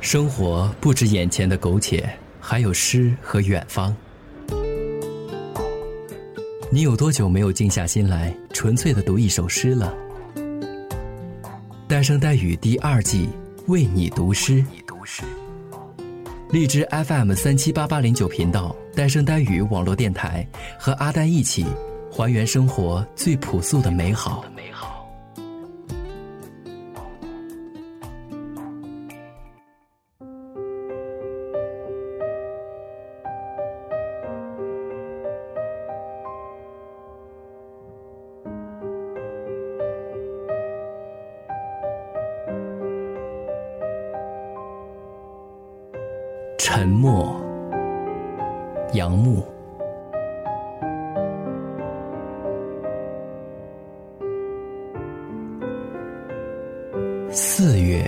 生活不止眼前的苟且，还有诗和远方。你有多久没有静下心来，纯粹的读一首诗了？单声呆语第二季，为你读诗。荔枝 FM 三七八八零九频道，单声单语网络电台，和阿呆一起还原生活最朴素的美好。沉默，杨牧。四月，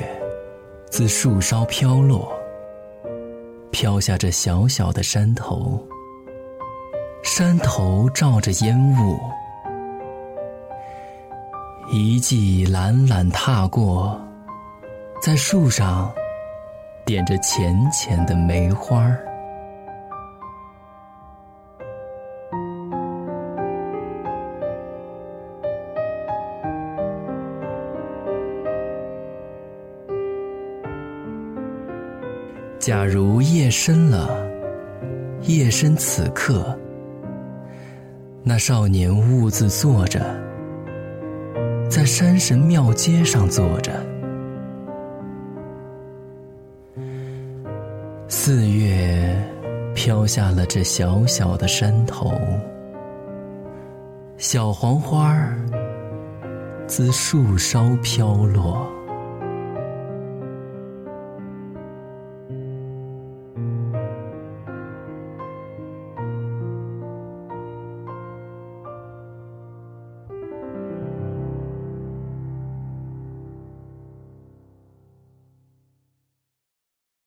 自树梢飘落，飘下这小小的山头。山头罩着烟雾，一骑懒懒踏过，在树上。点着浅浅的梅花儿，假如夜深了，夜深此刻，那少年兀自坐着，在山神庙街上坐着。四月，飘下了这小小的山头，小黄花儿自树梢飘落。